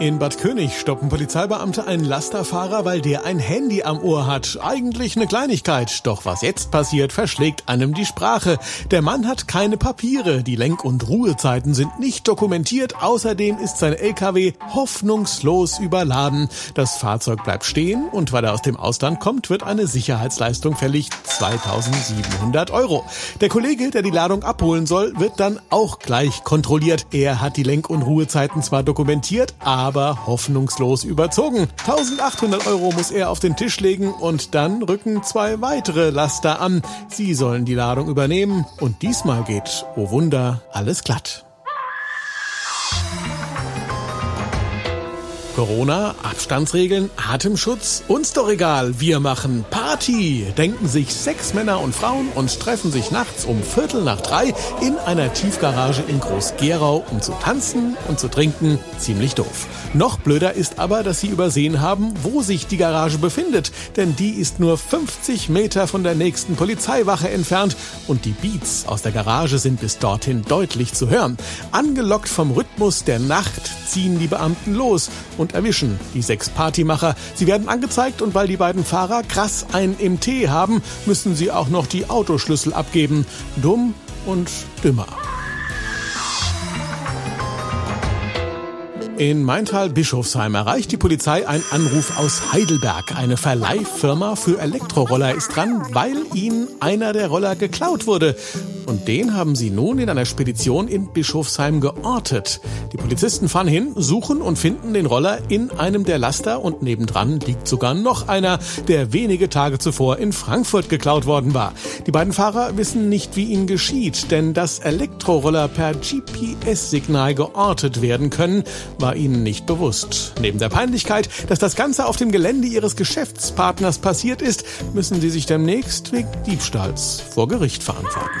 In Bad König stoppen Polizeibeamte einen Lasterfahrer, weil der ein Handy am Ohr hat. Eigentlich eine Kleinigkeit, doch was jetzt passiert, verschlägt einem die Sprache. Der Mann hat keine Papiere, die Lenk- und Ruhezeiten sind nicht dokumentiert, außerdem ist sein LKW hoffnungslos überladen. Das Fahrzeug bleibt stehen und weil er aus dem Ausland kommt, wird eine Sicherheitsleistung fällig 2700 Euro. Der Kollege, der die Ladung abholen soll, wird dann auch gleich kontrolliert. Er hat die Lenk- und Ruhezeiten zwar dokumentiert, aber aber hoffnungslos überzogen. 1800 Euro muss er auf den Tisch legen und dann rücken zwei weitere Laster an. Sie sollen die Ladung übernehmen und diesmal geht, oh Wunder, alles glatt. Corona, Abstandsregeln, Atemschutz, uns doch egal, wir machen Party, denken sich sechs Männer und Frauen und treffen sich nachts um Viertel nach drei in einer Tiefgarage in Groß-Gerau, um zu tanzen und zu trinken. Ziemlich doof. Noch blöder ist aber, dass sie übersehen haben, wo sich die Garage befindet, denn die ist nur 50 Meter von der nächsten Polizeiwache entfernt und die Beats aus der Garage sind bis dorthin deutlich zu hören. Angelockt vom Rhythmus der Nacht ziehen die Beamten los und erwischen die sechs Partymacher. Sie werden angezeigt und weil die beiden Fahrer krass ein MT haben, müssen sie auch noch die Autoschlüssel abgeben. Dumm und dümmer. In Maintal-Bischofsheim erreicht die Polizei einen Anruf aus Heidelberg. Eine Verleihfirma für Elektroroller ist dran, weil ihnen einer der Roller geklaut wurde. Und den haben sie nun in einer Spedition in Bischofsheim geortet. Die Polizisten fahren hin, suchen und finden den Roller in einem der Laster und nebendran liegt sogar noch einer, der wenige Tage zuvor in Frankfurt geklaut worden war. Die beiden Fahrer wissen nicht, wie ihnen geschieht, denn dass Elektroroller per GPS-Signal geortet werden können, war ihnen nicht bewusst. Neben der Peinlichkeit, dass das Ganze auf dem Gelände ihres Geschäftspartners passiert ist, müssen sie sich demnächst wegen Diebstahls vor Gericht verantworten.